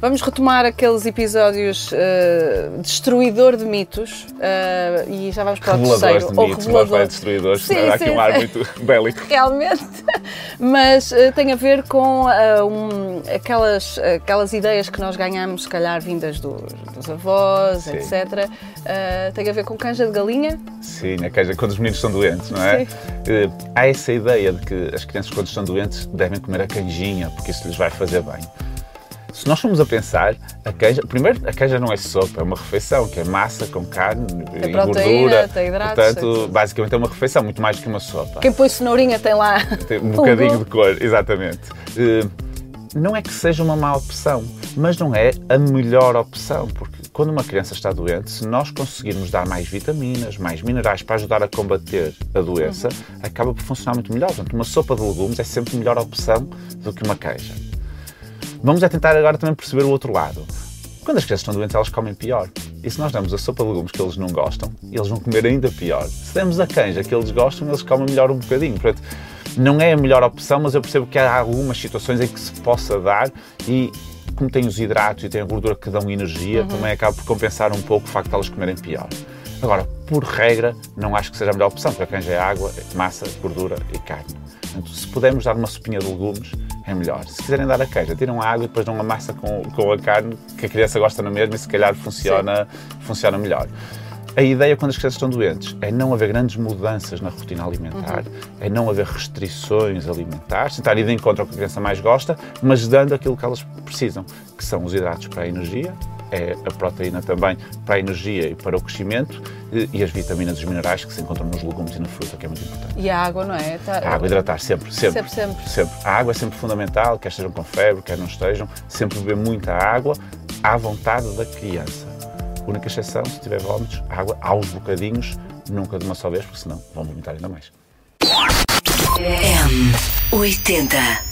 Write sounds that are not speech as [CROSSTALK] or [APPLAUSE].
Vamos retomar aqueles episódios uh, destruidor de mitos uh, e já vamos para o terceiro. De mitos, ou revelador. destruidores, sim, há aqui um ar muito [LAUGHS] bélico. Realmente. Mas uh, tem a ver com um, aquelas, aquelas ideias que nós ganhamos, se calhar vindas do, dos avós, sim. etc. tem a ver com canja de galinha? Sim, a canja quando os meninos são doentes, não é? há essa ideia de que as crianças, quando estão doentes, devem comer a canjinha, porque isso lhes vai fazer bem. Se nós formos a pensar, a queijo, primeiro, a queijo não é sopa, é uma refeição, que é massa com carne tem e proteína, gordura. Tem hidratos, Portanto, basicamente é uma refeição, muito mais do que uma sopa. Quem põe cenourinha tem lá. Tem um [LAUGHS] bocadinho de cor, exatamente. Uh, não é que seja uma má opção, mas não é a melhor opção, porque quando uma criança está doente, se nós conseguirmos dar mais vitaminas, mais minerais para ajudar a combater a doença, uhum. acaba por funcionar muito melhor. Portanto, uma sopa de legumes é sempre melhor opção do que uma queijo. Vamos é tentar agora também perceber o outro lado. Quando as crianças estão doentes, elas comem pior. E se nós damos a sopa de legumes que eles não gostam, eles vão comer ainda pior. Se damos a canja que eles gostam, eles comem melhor um bocadinho. Portanto, não é a melhor opção, mas eu percebo que há algumas situações em que se possa dar e como tem os hidratos e tem a gordura que dão energia, uhum. também acaba por compensar um pouco o facto de elas comerem pior. Agora, por regra, não acho que seja a melhor opção, porque a canja é água, massa, gordura e carne. Portanto, se pudermos dar uma sopinha de legumes, é melhor. Se quiserem dar a queijo, tiram a água e depois dão uma massa com, com a carne, que a criança gosta na mesma e se calhar funciona, funciona melhor. A ideia quando as crianças estão doentes é não haver grandes mudanças na rotina alimentar, uhum. é não haver restrições alimentares, tentar ir de encontro ao que a criança mais gosta, mas dando aquilo que elas precisam, que são os hidratos para a energia, é a proteína também para a energia e para o crescimento e as vitaminas e os minerais que se encontram nos legumes e na fruta, que é muito importante. E a água, não é? Tá... A água, hidratar sempre, sempre. Sempre, sempre. sempre. A água é sempre fundamental, quer estejam com febre, quer não estejam, sempre beber muita água à vontade da criança. A única exceção, se tiver vómitos, água aos bocadinhos, nunca de uma só vez, porque senão vão vomitar ainda mais. M80